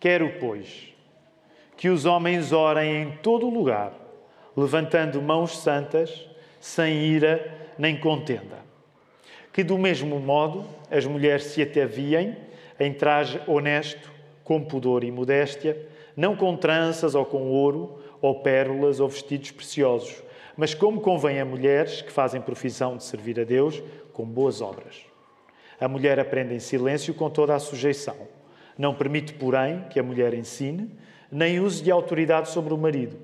Quero, pois, que os homens orem em todo o lugar, levantando mãos santas, sem ira nem contenda. Que, do mesmo modo, as mulheres se ataviem em traje honesto, com pudor e modéstia, não com tranças ou com ouro, ou pérolas ou vestidos preciosos, mas como convém a mulheres que fazem profissão de servir a Deus com boas obras. A mulher aprende em silêncio com toda a sujeição. Não permite, porém, que a mulher ensine, nem use de autoridade sobre o marido,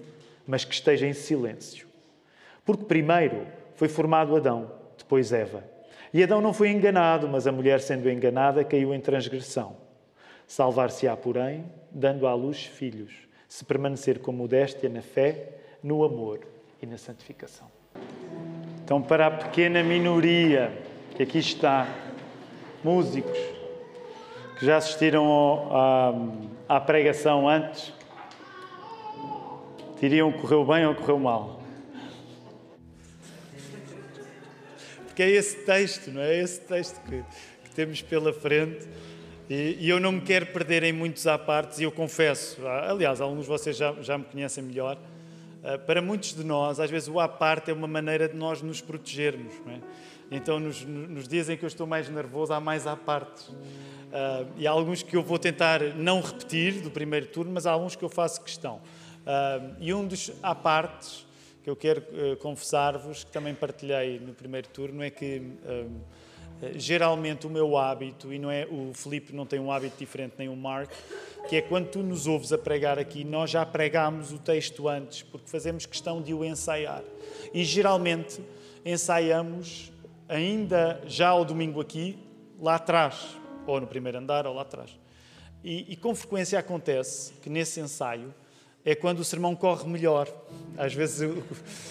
mas que esteja em silêncio. Porque primeiro foi formado Adão, depois Eva. E Adão não foi enganado, mas a mulher, sendo enganada, caiu em transgressão. Salvar-se-á, porém, dando à luz filhos, se permanecer com modéstia na fé, no amor e na santificação. Então, para a pequena minoria que aqui está, músicos que já assistiram à, à pregação antes, diriam correu bem ou correu mal. Porque é esse texto, não é? Esse texto que, que temos pela frente. E, e, eu não me quero perder em muitos à partes, e eu confesso, aliás, alguns de vocês já, já me conhecem melhor. Uh, para muitos de nós, às vezes o à parte é uma maneira de nós nos protegermos. Não é? Então, nos, nos, dias em que eu estou mais nervoso, há mais à. Uh, e há alguns que eu vou tentar não repetir do primeiro turno, mas há alguns que eu faço questão. Uh, e um dos à partes que eu quero confessar-vos, que também partilhei no primeiro turno, é que geralmente o meu hábito, e não é o Felipe não tem um hábito diferente nem o Mark, que é quando tu nos ouves a pregar aqui, nós já pregámos o texto antes, porque fazemos questão de o ensaiar. E geralmente ensaiamos ainda já ao domingo aqui, lá atrás, ou no primeiro andar ou lá atrás. E, e com frequência acontece que nesse ensaio é quando o sermão corre melhor. Às vezes. Eu...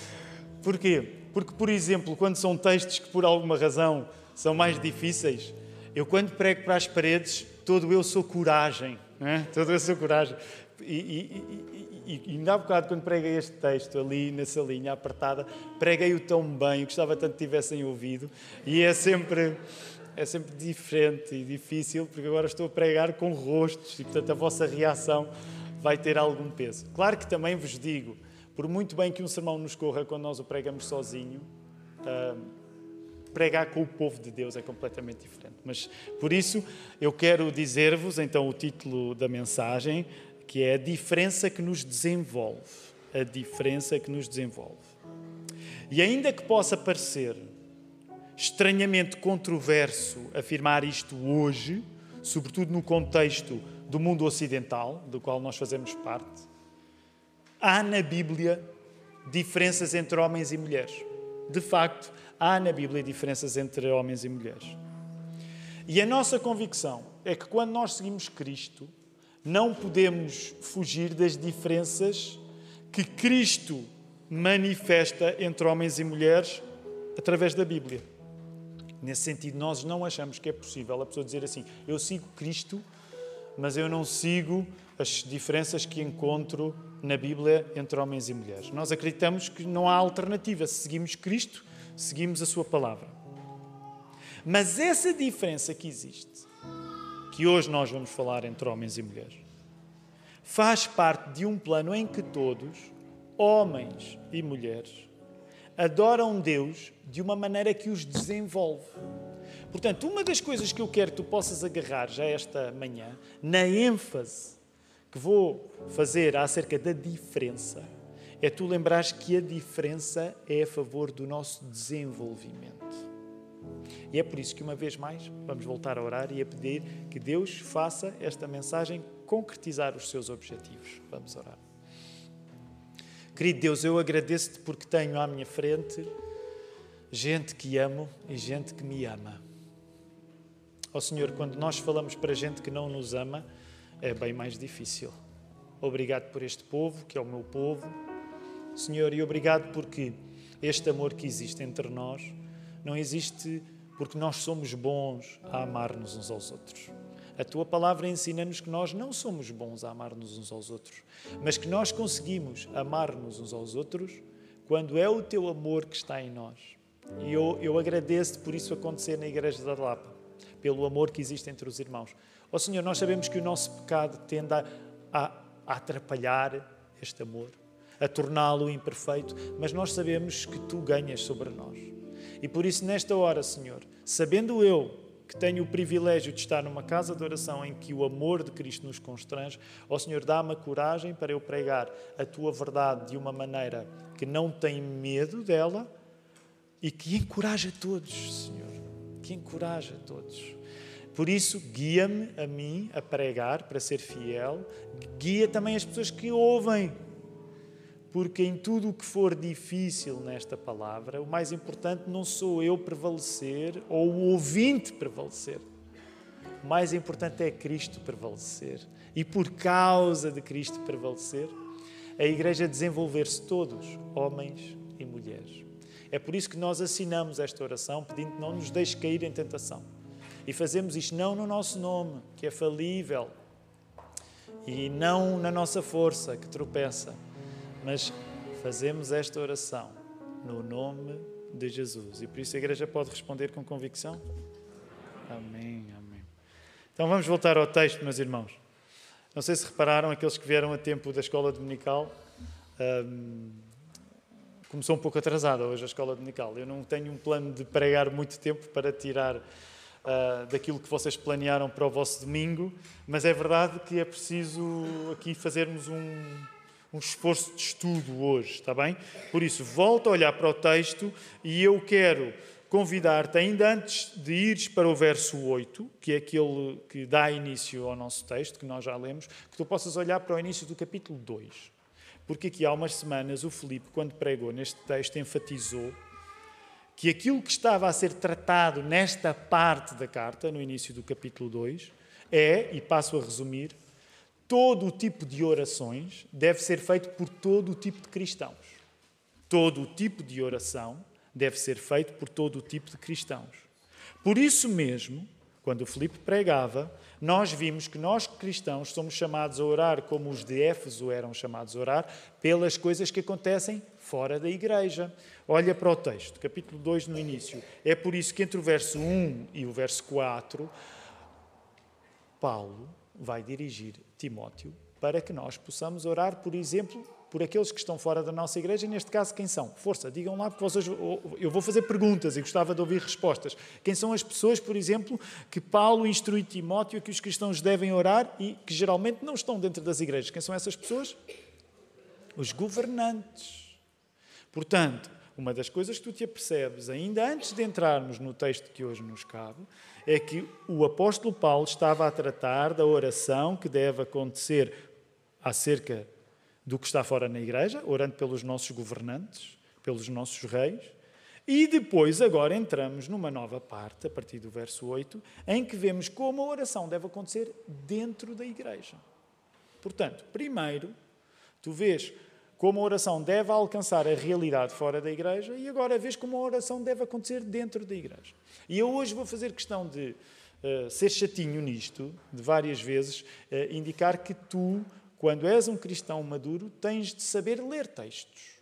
Porquê? Porque, por exemplo, quando são textos que por alguma razão são mais difíceis. Eu, quando prego para as paredes, todo eu sou coragem. É? Todo eu sou coragem. E, e, e, e ainda há bocado, quando preguei este texto ali nessa linha apertada, preguei-o tão bem, gostava tanto que tivessem ouvido. E é sempre, é sempre diferente e difícil, porque agora estou a pregar com rostos e, portanto, a vossa reação vai ter algum peso. Claro que também vos digo, por muito bem que um sermão nos corra quando nós o pregamos sozinho, uh, pregar com o povo de Deus é completamente diferente. Mas por isso eu quero dizer-vos então o título da mensagem, que é a diferença que nos desenvolve. A diferença que nos desenvolve. E ainda que possa parecer estranhamente controverso afirmar isto hoje, sobretudo no contexto do mundo ocidental, do qual nós fazemos parte, há na Bíblia diferenças entre homens e mulheres. De facto, há na Bíblia diferenças entre homens e mulheres. E a nossa convicção é que quando nós seguimos Cristo, não podemos fugir das diferenças que Cristo manifesta entre homens e mulheres através da Bíblia. Nesse sentido, nós não achamos que é possível a pessoa dizer assim: eu sigo Cristo, mas eu não sigo as diferenças que encontro na Bíblia entre homens e mulheres. Nós acreditamos que não há alternativa. Se seguimos Cristo, seguimos a Sua palavra. Mas essa diferença que existe, que hoje nós vamos falar entre homens e mulheres, faz parte de um plano em que todos, homens e mulheres, adoram Deus de uma maneira que os desenvolve. Portanto, uma das coisas que eu quero que tu possas agarrar já esta manhã, na ênfase que vou fazer acerca da diferença, é tu lembrares que a diferença é a favor do nosso desenvolvimento. E é por isso que, uma vez mais, vamos voltar a orar e a pedir que Deus faça esta mensagem concretizar os seus objetivos. Vamos orar. Querido Deus, eu agradeço-te porque tenho à minha frente gente que amo e gente que me ama. Ó oh, Senhor, quando nós falamos para gente que não nos ama, é bem mais difícil. Obrigado por este povo, que é o meu povo Senhor, e obrigado porque este amor que existe entre nós não existe porque nós somos bons a amar-nos uns aos outros. A tua palavra ensina-nos que nós não somos bons a amar-nos uns aos outros, mas que nós conseguimos amar-nos uns aos outros quando é o teu amor que está em nós. E eu, eu agradeço por isso acontecer na Igreja da Lapa, pelo amor que existe entre os irmãos. Ó oh, Senhor, nós sabemos que o nosso pecado tende a, a, a atrapalhar este amor, a torná-lo imperfeito, mas nós sabemos que tu ganhas sobre nós. E por isso, nesta hora, Senhor, sabendo eu que tenho o privilégio de estar numa casa de oração em que o amor de Cristo nos constrange, ó Senhor, dá-me a coragem para eu pregar a tua verdade de uma maneira que não tem medo dela e que encoraja todos, Senhor. Que encoraja todos. Por isso, guia-me a mim a pregar para ser fiel, guia também as pessoas que ouvem porque em tudo o que for difícil nesta palavra, o mais importante não sou eu prevalecer ou o ouvinte prevalecer. O mais importante é Cristo prevalecer. E por causa de Cristo prevalecer, a Igreja desenvolver-se todos, homens e mulheres. É por isso que nós assinamos esta oração, pedindo que não nos deixe cair em tentação. E fazemos isto não no nosso nome, que é falível, e não na nossa força, que tropeça mas fazemos esta oração no nome de Jesus. E por isso a igreja pode responder com convicção? Amém, amém. Então vamos voltar ao texto, meus irmãos. Não sei se repararam, aqueles que vieram a tempo da escola dominical, um, começou um pouco atrasada hoje a escola dominical. Eu não tenho um plano de pregar muito tempo para tirar uh, daquilo que vocês planearam para o vosso domingo, mas é verdade que é preciso aqui fazermos um, um esforço de estudo hoje, está bem? Por isso, volta a olhar para o texto e eu quero convidar-te, ainda antes de ires para o verso 8, que é aquele que dá início ao nosso texto, que nós já lemos, que tu possas olhar para o início do capítulo 2. Porque aqui há umas semanas o Filipe, quando pregou neste texto, enfatizou que aquilo que estava a ser tratado nesta parte da carta, no início do capítulo 2, é, e passo a resumir, todo o tipo de orações deve ser feito por todo o tipo de cristãos. Todo o tipo de oração deve ser feito por todo o tipo de cristãos. Por isso mesmo, quando o Filipe pregava, nós vimos que nós cristãos somos chamados a orar como os de Éfeso eram chamados a orar, pelas coisas que acontecem fora da igreja. Olha para o texto, capítulo 2 no início. É por isso que entre o verso 1 e o verso 4, Paulo vai dirigir Timóteo para que nós possamos orar, por exemplo, por aqueles que estão fora da nossa igreja, e neste caso, quem são? Força, digam lá, porque vocês, eu vou fazer perguntas e gostava de ouvir respostas. Quem são as pessoas, por exemplo, que Paulo instrui Timóteo que os cristãos devem orar e que geralmente não estão dentro das igrejas? Quem são essas pessoas? Os governantes. Portanto, uma das coisas que tu te apercebes, ainda antes de entrarmos no texto que hoje nos cabe, é que o apóstolo Paulo estava a tratar da oração que deve acontecer acerca do que está fora na igreja, orando pelos nossos governantes, pelos nossos reis. E depois, agora, entramos numa nova parte, a partir do verso 8, em que vemos como a oração deve acontecer dentro da igreja. Portanto, primeiro, tu vês como a oração deve alcançar a realidade fora da igreja e agora vês como a oração deve acontecer dentro da igreja. E eu hoje vou fazer questão de uh, ser chatinho nisto, de várias vezes, uh, indicar que tu, quando és um cristão maduro, tens de saber ler textos.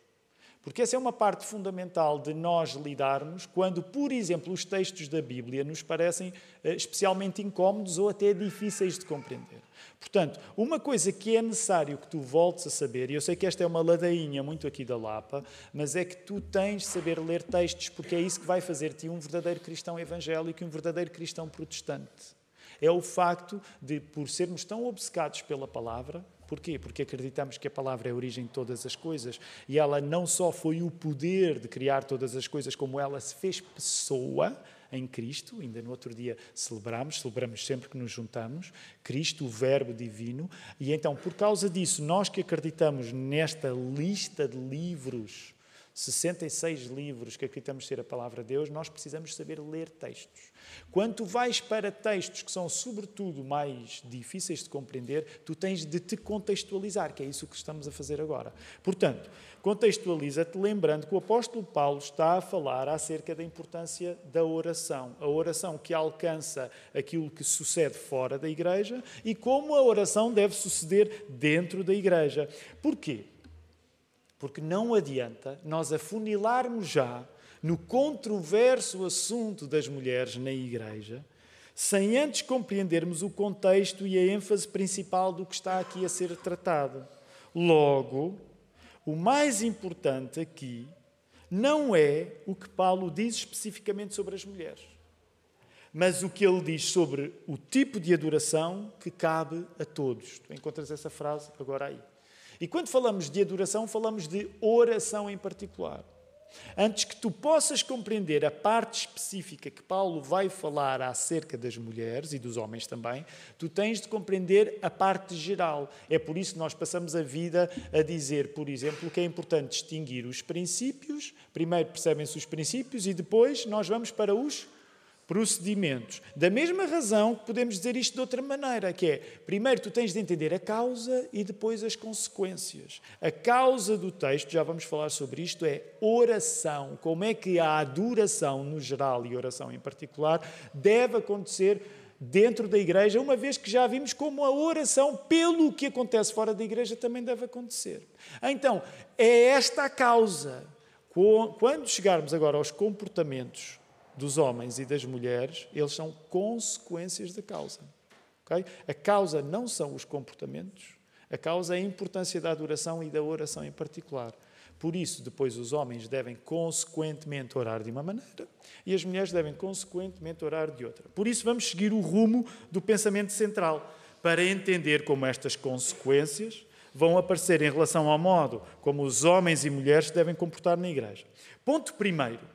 Porque essa é uma parte fundamental de nós lidarmos quando, por exemplo, os textos da Bíblia nos parecem eh, especialmente incómodos ou até difíceis de compreender. Portanto, uma coisa que é necessário que tu voltes a saber, e eu sei que esta é uma ladainha muito aqui da Lapa, mas é que tu tens de saber ler textos, porque é isso que vai fazer-te um verdadeiro cristão evangélico e um verdadeiro cristão protestante. É o facto de, por sermos tão obcecados pela palavra, Porquê? Porque acreditamos que a palavra é a origem de todas as coisas e ela não só foi o poder de criar todas as coisas, como ela se fez pessoa em Cristo. Ainda no outro dia celebramos, celebramos sempre que nos juntamos, Cristo, o Verbo divino. E então, por causa disso, nós que acreditamos nesta lista de livros 66 livros que acreditamos ser a palavra de Deus, nós precisamos saber ler textos. Quando vais para textos que são, sobretudo, mais difíceis de compreender, tu tens de te contextualizar, que é isso que estamos a fazer agora. Portanto, contextualiza-te lembrando que o apóstolo Paulo está a falar acerca da importância da oração. A oração que alcança aquilo que sucede fora da igreja e como a oração deve suceder dentro da igreja. Porquê? Porque não adianta nós afunilarmos já no controverso assunto das mulheres na igreja, sem antes compreendermos o contexto e a ênfase principal do que está aqui a ser tratado. Logo, o mais importante aqui não é o que Paulo diz especificamente sobre as mulheres, mas o que ele diz sobre o tipo de adoração que cabe a todos. Tu encontras essa frase agora aí. E quando falamos de adoração, falamos de oração em particular. Antes que tu possas compreender a parte específica que Paulo vai falar acerca das mulheres e dos homens também, tu tens de compreender a parte geral. É por isso que nós passamos a vida a dizer, por exemplo, que é importante distinguir os princípios. Primeiro percebem-se os princípios e depois nós vamos para os procedimentos. Da mesma razão que podemos dizer isto de outra maneira, que é, primeiro tu tens de entender a causa e depois as consequências. A causa do texto, já vamos falar sobre isto, é oração. Como é que a adoração no geral e oração em particular deve acontecer dentro da igreja, uma vez que já vimos como a oração, pelo que acontece fora da igreja, também deve acontecer. Então, é esta a causa. Quando chegarmos agora aos comportamentos dos homens e das mulheres, eles são consequências da causa. Okay? A causa não são os comportamentos, a causa é a importância da adoração e da oração em particular. Por isso, depois os homens devem consequentemente orar de uma maneira e as mulheres devem consequentemente orar de outra. Por isso, vamos seguir o rumo do pensamento central para entender como estas consequências vão aparecer em relação ao modo como os homens e mulheres devem comportar na igreja. Ponto primeiro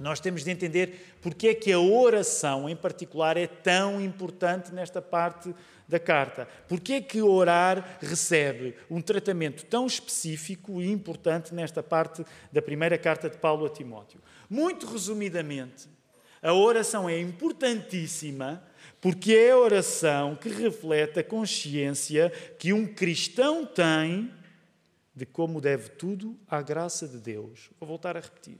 nós temos de entender porque é que a oração, em particular, é tão importante nesta parte da carta. Porque é que orar recebe um tratamento tão específico e importante nesta parte da primeira carta de Paulo a Timóteo? Muito resumidamente, a oração é importantíssima porque é a oração que reflete a consciência que um cristão tem de como deve tudo à graça de Deus. Vou voltar a repetir.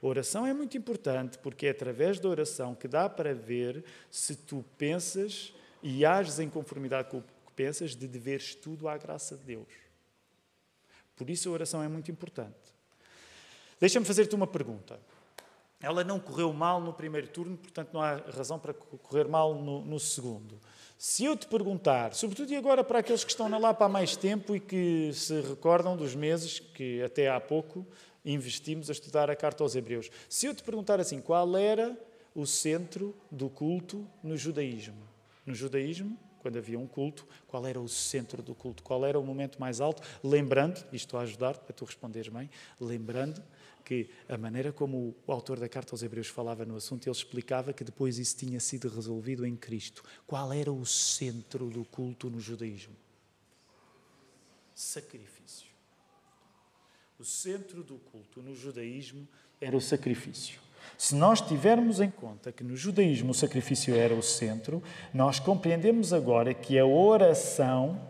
Oração é muito importante porque é através da oração que dá para ver se tu pensas e ages em conformidade com o que pensas de deveres tudo à graça de Deus. Por isso a oração é muito importante. Deixa-me fazer-te uma pergunta. Ela não correu mal no primeiro turno, portanto não há razão para correr mal no, no segundo. Se eu te perguntar, sobretudo e agora para aqueles que estão lá para há mais tempo e que se recordam dos meses que até há pouco investimos a estudar a carta aos Hebreus. Se eu te perguntar assim, qual era o centro do culto no judaísmo? No judaísmo, quando havia um culto, qual era o centro do culto? Qual era o momento mais alto? Lembrando, e estou a ajudar-te para tu responderes bem, lembrando que a maneira como o autor da carta aos Hebreus falava no assunto, ele explicava que depois isso tinha sido resolvido em Cristo. Qual era o centro do culto no judaísmo? Sacrifício. O centro do culto no judaísmo era o sacrifício. Se nós tivermos em conta que no judaísmo o sacrifício era o centro, nós compreendemos agora que a oração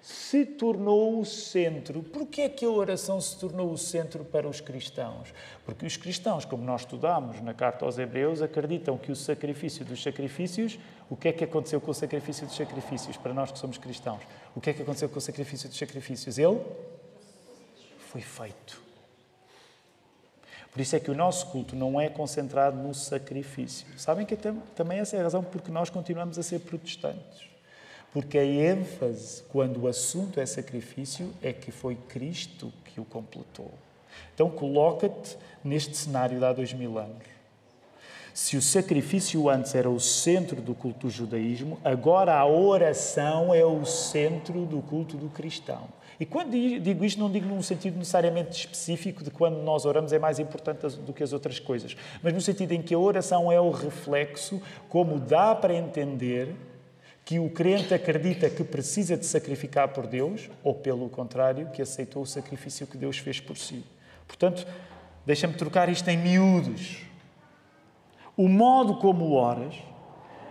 se tornou o centro. Porquê é que a oração se tornou o centro para os cristãos? Porque os cristãos, como nós estudamos na carta aos Hebreus, acreditam que o sacrifício dos sacrifícios, o que é que aconteceu com o sacrifício dos sacrifícios para nós que somos cristãos? O que é que aconteceu com o sacrifício dos sacrifícios? Ele foi feito. Por isso é que o nosso culto não é concentrado no sacrifício. Sabem que também essa é a razão porque nós continuamos a ser protestantes. Porque a ênfase, quando o assunto é sacrifício, é que foi Cristo que o completou. Então coloca-te neste cenário de há dois mil anos. Se o sacrifício antes era o centro do culto do judaísmo, agora a oração é o centro do culto do cristão. E quando digo isto, não digo num sentido necessariamente específico de quando nós oramos é mais importante do que as outras coisas, mas no sentido em que a oração é o reflexo, como dá para entender que o crente acredita que precisa de sacrificar por Deus, ou pelo contrário, que aceitou o sacrifício que Deus fez por si. Portanto, deixa-me trocar isto em miúdos. O modo como oras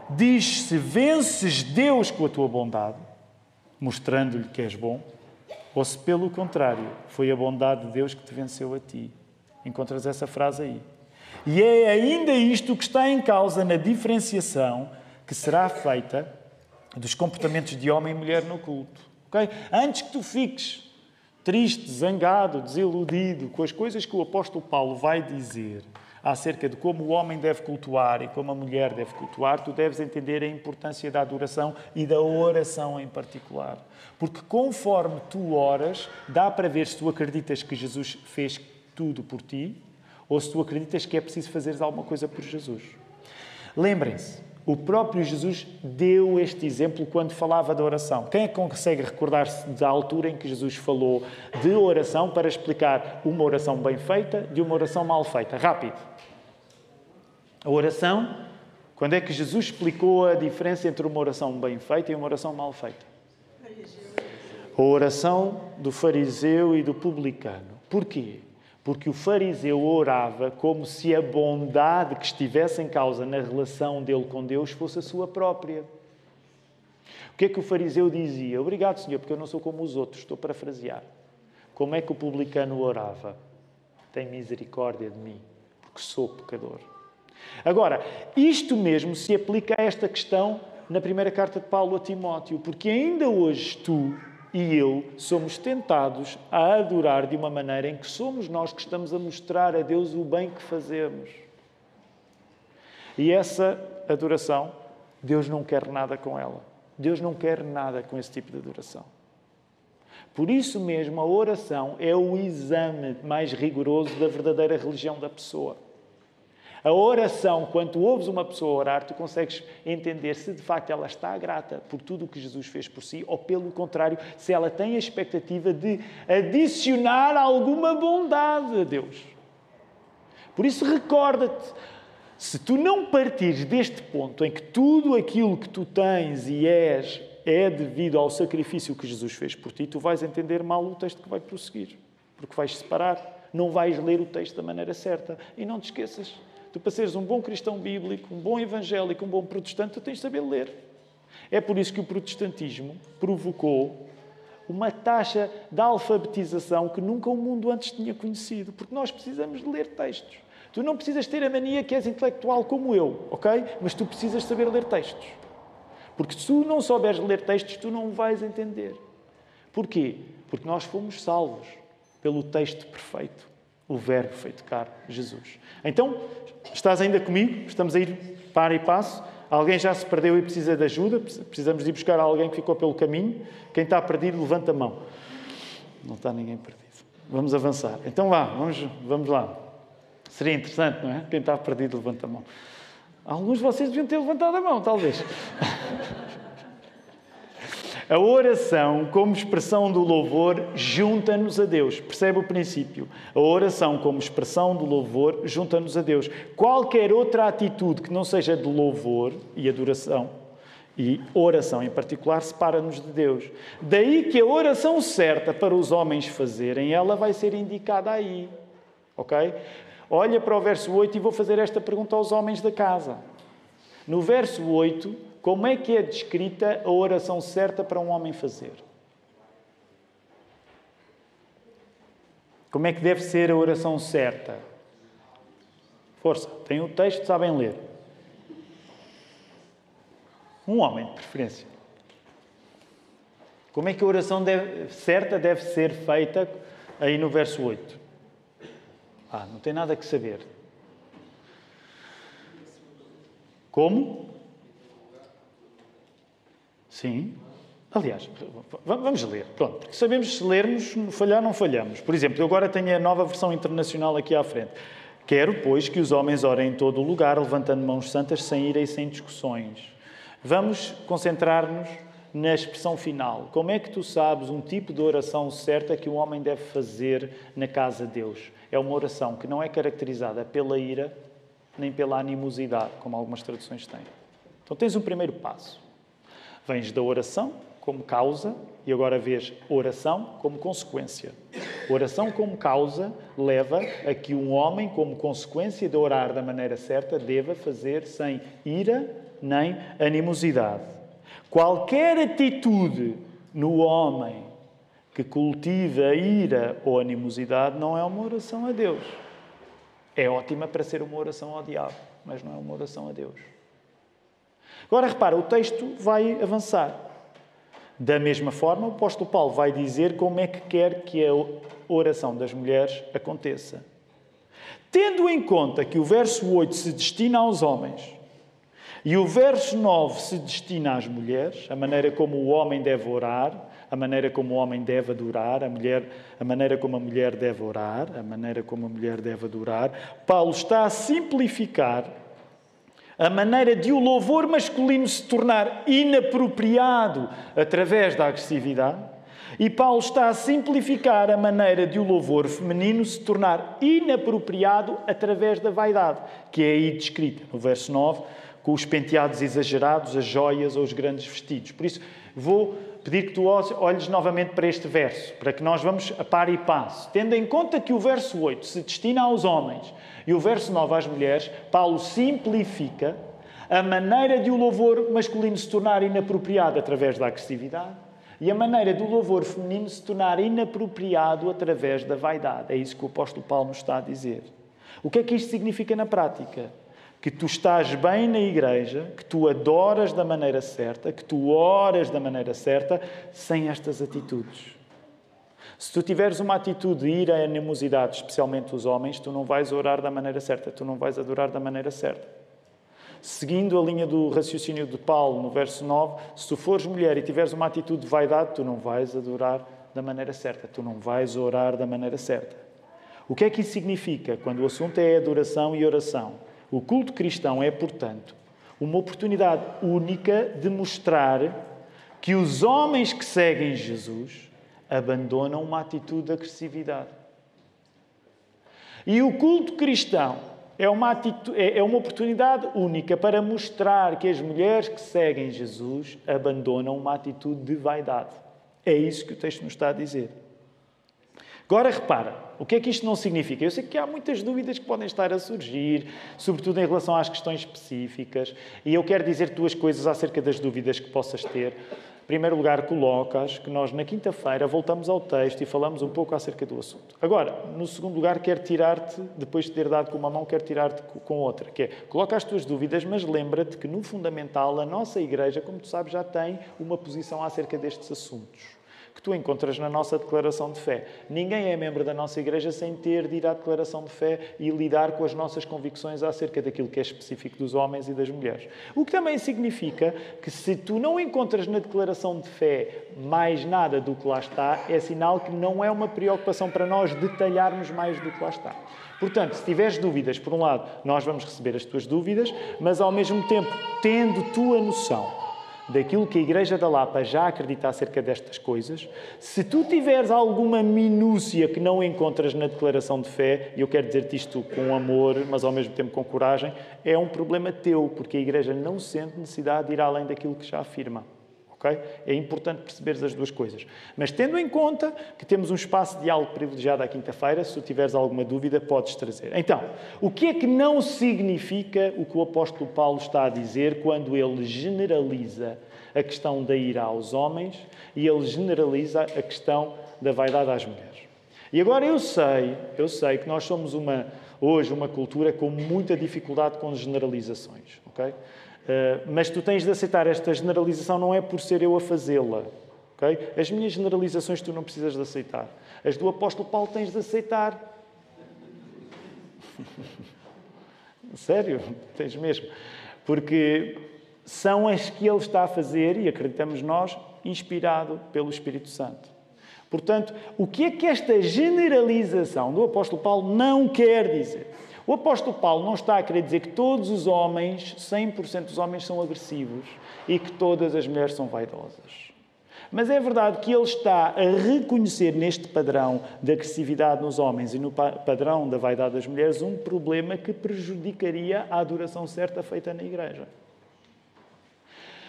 diz se vences Deus com a tua bondade, mostrando-lhe que és bom, ou se, pelo contrário, foi a bondade de Deus que te venceu a ti. Encontras essa frase aí. E é ainda isto que está em causa na diferenciação que será feita dos comportamentos de homem e mulher no culto. Okay? Antes que tu fiques triste, zangado, desiludido com as coisas que o apóstolo Paulo vai dizer acerca de como o homem deve cultuar e como a mulher deve cultuar, tu deves entender a importância da adoração e da oração em particular. Porque conforme tu oras, dá para ver se tu acreditas que Jesus fez tudo por ti ou se tu acreditas que é preciso fazeres alguma coisa por Jesus. Lembrem-se, o próprio Jesus deu este exemplo quando falava da oração. Quem é que consegue recordar-se da altura em que Jesus falou de oração para explicar uma oração bem feita de uma oração mal feita? Rápido. A oração, quando é que Jesus explicou a diferença entre uma oração bem feita e uma oração mal feita? A oração do fariseu e do publicano. Porquê? Porque o fariseu orava como se a bondade que estivesse em causa na relação dele com Deus fosse a sua própria. O que é que o fariseu dizia? Obrigado, Senhor, porque eu não sou como os outros, estou a. Como é que o publicano orava? Tem misericórdia de mim, porque sou pecador. Agora, isto mesmo se aplica a esta questão na primeira carta de Paulo a Timóteo, porque ainda hoje tu e eu somos tentados a adorar de uma maneira em que somos nós que estamos a mostrar a Deus o bem que fazemos. E essa adoração, Deus não quer nada com ela. Deus não quer nada com esse tipo de adoração. Por isso mesmo, a oração é o exame mais rigoroso da verdadeira religião da pessoa. A oração, quando ouves uma pessoa orar, tu consegues entender se de facto ela está grata por tudo o que Jesus fez por si, ou pelo contrário, se ela tem a expectativa de adicionar alguma bondade a Deus. Por isso, recorda-te, se tu não partires deste ponto em que tudo aquilo que tu tens e és é devido ao sacrifício que Jesus fez por ti, tu vais entender mal o texto que vai prosseguir, porque vais separar, não vais ler o texto da maneira certa. E não te esqueças, Tu, para seres um bom cristão bíblico, um bom evangélico, um bom protestante, tu tens de saber ler. É por isso que o protestantismo provocou uma taxa de alfabetização que nunca o mundo antes tinha conhecido, porque nós precisamos de ler textos. Tu não precisas ter a mania que és intelectual como eu, ok? Mas tu precisas saber ler textos. Porque se tu não souberes ler textos, tu não vais entender. Porquê? Porque nós fomos salvos pelo texto perfeito, o Verbo feito carne, Jesus. Então, Estás ainda comigo? Estamos a ir para e passo. Alguém já se perdeu e precisa de ajuda? Precisamos de ir buscar alguém que ficou pelo caminho. Quem está perdido, levanta a mão. Não está ninguém perdido. Vamos avançar. Então vá, vamos, vamos lá. Seria interessante, não é? Quem está perdido, levanta a mão. Alguns de vocês deviam ter levantado a mão, talvez. A oração, como expressão do louvor, junta-nos a Deus. Percebe o princípio? A oração, como expressão do louvor, junta-nos a Deus. Qualquer outra atitude que não seja de louvor e adoração, e oração em particular, separa-nos de Deus. Daí que a oração certa para os homens fazerem, ela vai ser indicada aí. Ok? Olha para o verso 8 e vou fazer esta pergunta aos homens da casa. No verso 8, como é que é descrita a oração certa para um homem fazer? Como é que deve ser a oração certa? Força, tem o texto, sabem ler. Um homem, de preferência. Como é que a oração deve, certa deve ser feita aí no verso 8? Ah, não tem nada que saber. Como? Sim. Aliás, vamos ler. Pronto, porque sabemos se lermos, falhar não falhamos. Por exemplo, eu agora tenho a nova versão internacional aqui à frente. Quero, pois, que os homens orem em todo o lugar, levantando mãos santas, sem ira e sem discussões. Vamos concentrar-nos na expressão final. Como é que tu sabes um tipo de oração certa que um homem deve fazer na casa de Deus? É uma oração que não é caracterizada pela ira nem pela animosidade, como algumas traduções têm. Então tens um primeiro passo. Vens da oração como causa e agora vês oração como consequência. Oração como causa leva a que um homem, como consequência de orar da maneira certa, deva fazer sem ira nem animosidade. Qualquer atitude no homem que cultiva ira ou animosidade não é uma oração a Deus. É ótima para ser uma oração ao diabo, mas não é uma oração a Deus. Agora repara, o texto vai avançar. Da mesma forma, o apóstolo Paulo vai dizer como é que quer que a oração das mulheres aconteça. Tendo em conta que o verso 8 se destina aos homens e o verso 9 se destina às mulheres, a maneira como o homem deve orar, a maneira como o homem deve adorar, a, mulher, a maneira como a mulher deve orar, a maneira como a mulher deve adorar, Paulo está a simplificar a maneira de o louvor masculino se tornar inapropriado através da agressividade. E Paulo está a simplificar a maneira de o louvor feminino se tornar inapropriado através da vaidade, que é aí descrita no verso 9, com os penteados exagerados, as joias ou os grandes vestidos. Por isso, vou pedir que tu olhes novamente para este verso, para que nós vamos a par e passo. Tendo em conta que o verso 8 se destina aos homens e o verso 9 às mulheres, Paulo simplifica a maneira de o louvor masculino se tornar inapropriado através da agressividade e a maneira do louvor feminino se tornar inapropriado através da vaidade. É isso que o apóstolo Paulo nos está a dizer. O que é que isto significa na prática? Que tu estás bem na igreja, que tu adoras da maneira certa, que tu oras da maneira certa, sem estas atitudes. Se tu tiveres uma atitude de ir à animosidade, especialmente os homens, tu não vais orar da maneira certa, tu não vais adorar da maneira certa. Seguindo a linha do raciocínio de Paulo no verso 9, se tu fores mulher e tiveres uma atitude de vaidade, tu não vais adorar da maneira certa, tu não vais orar da maneira certa. O que é que isso significa quando o assunto é adoração e oração? O culto cristão é, portanto, uma oportunidade única de mostrar que os homens que seguem Jesus abandonam uma atitude de agressividade. E o culto cristão é uma, atitude, é, é uma oportunidade única para mostrar que as mulheres que seguem Jesus abandonam uma atitude de vaidade. É isso que o texto nos está a dizer. Agora repara, o que é que isto não significa? Eu sei que há muitas dúvidas que podem estar a surgir, sobretudo em relação às questões específicas, e eu quero dizer duas coisas acerca das dúvidas que possas ter. Em primeiro lugar, colocas que nós na quinta-feira voltamos ao texto e falamos um pouco acerca do assunto. Agora, no segundo lugar, quero tirar-te, depois de ter dado com uma mão, quero tirar-te com outra, que é, coloca as tuas dúvidas, mas lembra-te que no fundamental a nossa igreja, como tu sabes, já tem uma posição acerca destes assuntos que tu encontras na nossa declaração de fé. Ninguém é membro da nossa igreja sem ter de ir à declaração de fé e lidar com as nossas convicções acerca daquilo que é específico dos homens e das mulheres. O que também significa que se tu não encontras na declaração de fé mais nada do que lá está, é sinal que não é uma preocupação para nós detalharmos mais do que lá está. Portanto, se tiveres dúvidas, por um lado, nós vamos receber as tuas dúvidas, mas ao mesmo tempo, tendo tua noção daquilo que a Igreja da Lapa já acredita acerca destas coisas, se tu tiveres alguma minúcia que não encontras na declaração de fé, e eu quero dizer-te isto com amor, mas ao mesmo tempo com coragem, é um problema teu, porque a Igreja não sente necessidade de ir além daquilo que já afirma. Okay? É importante perceberes as duas coisas. Mas tendo em conta que temos um espaço de diálogo privilegiado à quinta-feira, se tu tiveres alguma dúvida, podes trazer. Então, o que é que não significa o que o apóstolo Paulo está a dizer quando ele generaliza a questão da ira aos homens e ele generaliza a questão da vaidade às mulheres? E agora eu sei, eu sei que nós somos uma, hoje uma cultura com muita dificuldade com generalizações, ok? Eh, mas tu tens de aceitar esta generalização, não é por ser eu a fazê-la. Okay? As minhas generalizações tu não precisas de aceitar. As do apóstolo Paulo tens de aceitar. Sério? Tens mesmo. Porque são as que ele está a fazer, e acreditamos nós, inspirado pelo Espírito Santo. Portanto, o que é que esta generalização do apóstolo Paulo não quer dizer? O apóstolo Paulo não está a querer dizer que todos os homens, 100% dos homens, são agressivos e que todas as mulheres são vaidosas. Mas é verdade que ele está a reconhecer neste padrão de agressividade nos homens e no padrão da vaidade das mulheres um problema que prejudicaria a adoração certa feita na igreja.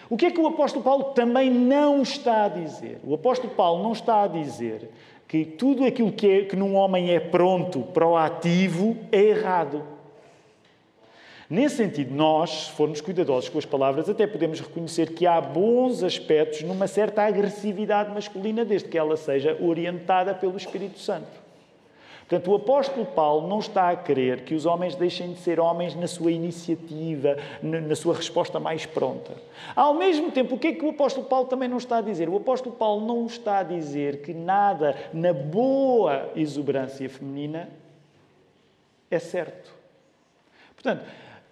O que é que o apóstolo Paulo também não está a dizer? O apóstolo Paulo não está a dizer que tudo aquilo que, é, que num homem é pronto, proativo, é errado. Nesse sentido, nós, se formos cuidadosos com as palavras, até podemos reconhecer que há bons aspectos numa certa agressividade masculina, desde que ela seja orientada pelo Espírito Santo. Portanto, o apóstolo Paulo não está a querer que os homens deixem de ser homens na sua iniciativa, na sua resposta mais pronta. Ao mesmo tempo, o que é que o apóstolo Paulo também não está a dizer? O apóstolo Paulo não está a dizer que nada na boa exuberância feminina é certo. Portanto,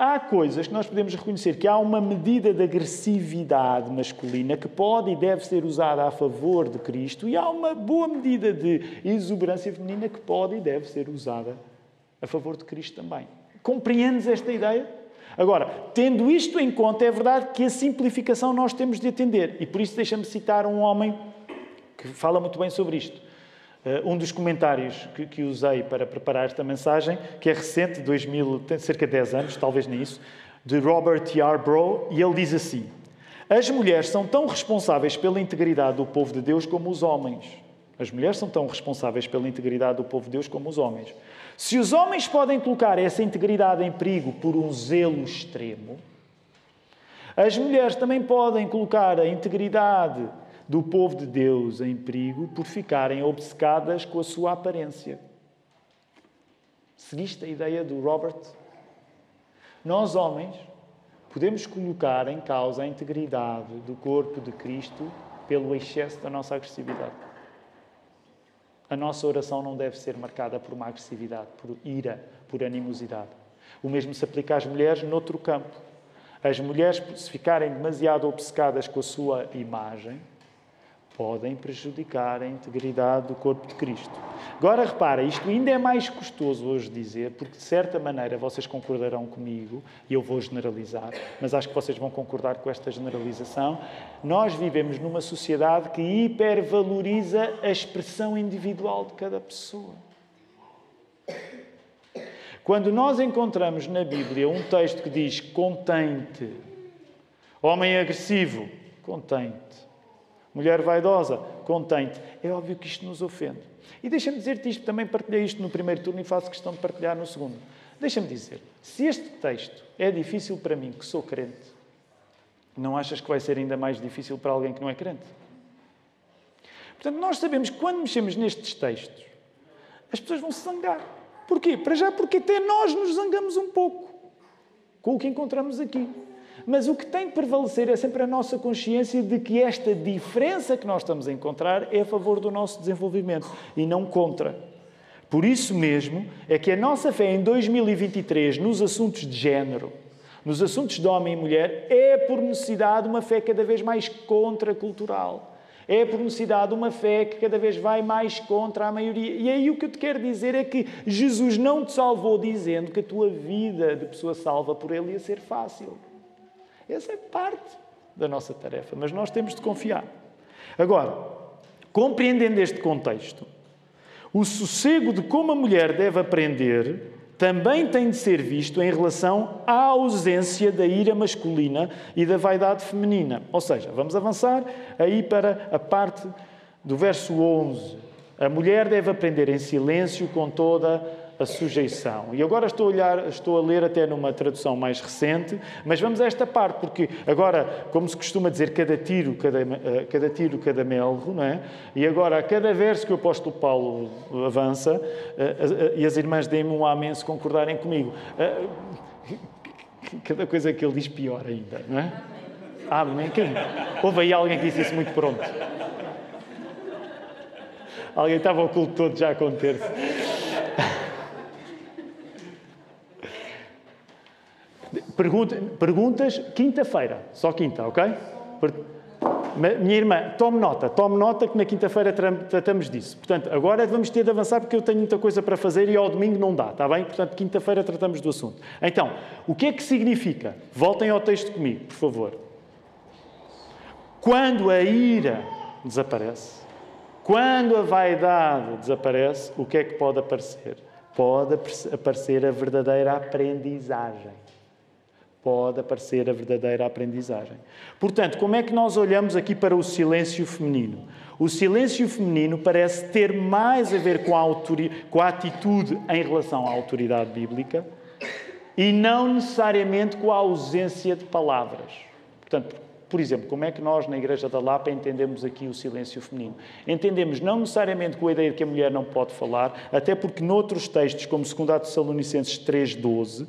há coisas que nós podemos reconhecer que há uma medida de agressividade masculina que pode e deve ser usada a favor de Cristo e há uma boa medida de exuberância feminina que pode e deve ser usada a favor de Cristo também. Compreendes esta ideia? Agora, tendo isto em conta, é verdade que a simplificação nós temos de atender. E por isso deixa-me citar um homem que fala muito bem sobre isto. Uh, um dos comentários que, que, usei para preparar esta mensagem, que é recente, 2000, tem cerca de 10 anos, talvez nisso, de Robert Yarbrough, e ele diz assim: As mulheres são tão responsáveis pela integridade do povo de Deus como os homens. As mulheres são tão responsáveis pela integridade do povo de Deus como os homens. Se os homens podem colocar essa integridade em perigo por um zelo extremo, as mulheres também podem colocar a integridade do povo de Deus em perigo por ficarem obcecadas com a sua aparência. Seguiste a ideia do Robert? Nós, homens, podemos colocar em causa a integridade do corpo de Cristo pelo excesso da nossa agressividade. A nossa oração não deve ser marcada por uma agressividade, por ira, por animosidade. O mesmo se aplica às mulheres noutro campo. As mulheres, se ficarem demasiado obcecadas com a sua imagem, podem prejudicar a integridade do corpo de Cristo. Agora repara, isto ainda é mais custoso hoje dizer, porque de certa maneira vocês concordarão comigo, e eu vou generalizar, mas acho que vocês vão concordar com esta generalização. Nós vivemos numa sociedade que hipervaloriza a expressão individual de cada pessoa. Quando nós encontramos na Bíblia um texto que diz contente, homem agressivo, contente, mulher vaidosa, contente. É óbvio que isto nos ofende. E deixa-me dizer-te isto, também partilhei isto no primeiro turno e faço questão de partilhar no segundo. Deixa-me dizer, se este texto é difícil para mim, que sou crente, não achas que vai ser ainda mais difícil para alguém que não é crente? Portanto, nós sabemos que quando mexemos nestes textos, as pessoas vão se zangar. Porquê? Para já porque até nós nos zangamos um pouco com o que encontramos aqui. Mas o que tem que prevalecer é sempre a nossa consciência de que esta diferença que nós estamos a encontrar é a favor do nosso desenvolvimento e não contra. Por isso mesmo é que a nossa fé em 2023 nos assuntos de género, nos assuntos de homem e mulher, é por necessidade uma fé cada vez mais contracultural. É por necessidade uma fé que cada vez vai mais contra a maioria. E aí o que eu te quero dizer é que Jesus não te salvou dizendo que a tua vida de pessoa salva por Ele ia ser fácil. Essa é parte da nossa tarefa, mas nós temos de confiar. Agora, compreendendo este contexto, o sossego de como a mulher deve aprender também tem de ser visto em relação à ausência da ira masculina e da vaidade feminina. Ou seja, vamos avançar aí para a parte do verso 11. A mulher deve aprender em silêncio com toda a sujeição. E agora estou a, olhar, estou a ler até numa tradução mais recente, mas vamos a esta parte, porque agora, como se costuma dizer, cada tiro, cada, eh, cada tiro, cada melro, não é? E agora, a cada verso que o apóstolo Paulo avança, eh, eh, e as irmãs deem-me um amém se concordarem comigo, cada coisa que ele diz pior ainda, não é? Amém. Houve aí alguém que disse isso muito pronto. Alguém estava o culto todo já a conter-se. Pergunta, perguntas quinta-feira, só quinta, ok? Minha irmã, tome nota, tome nota que na quinta-feira tratamos disso. Portanto, agora vamos ter de avançar porque eu tenho muita coisa para fazer e ao domingo não dá, está bem? Portanto, quinta-feira tratamos do assunto. Então, o que é que significa? Voltem ao texto comigo, por favor. Quando a ira desaparece, quando a vaidade desaparece, o que é que pode aparecer? Pode aparecer a verdadeira aprendizagem pode aparecer a verdadeira aprendizagem. Portanto, como é que nós olhamos aqui para o silêncio feminino? O silêncio feminino parece ter mais a ver com a, com a atitude em relação à autoridade bíblica e não necessariamente com a ausência de palavras. Portanto, Por exemplo, como é que nós na Igreja da Lapa entendemos aqui o silêncio feminino? Entendemos não necessariamente com a ideia de que a mulher não pode falar, até porque noutros textos, como 2 Tessalonicenses 3,12,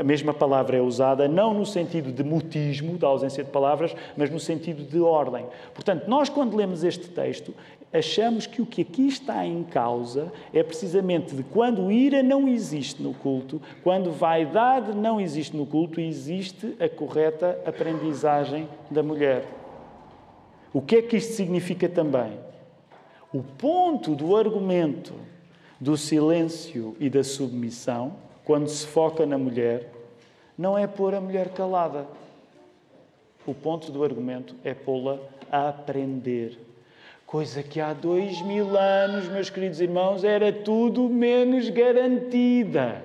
a mesma palavra é usada não no sentido de mutismo, da ausência de palavras, mas no sentido de ordem. Portanto, nós quando lemos este texto, achamos que o que aqui está em causa é precisamente de quando ira não existe no culto, quando vaidade não existe no culto, existe a correta aprendizagem da mulher. O que é que isto significa também? O ponto do argumento do silêncio e da submissão, quando se foca na mulher, não é pôr a mulher calada. O ponto do argumento é pô-la a aprender Coisa que há dois mil anos, meus queridos irmãos, era tudo menos garantida.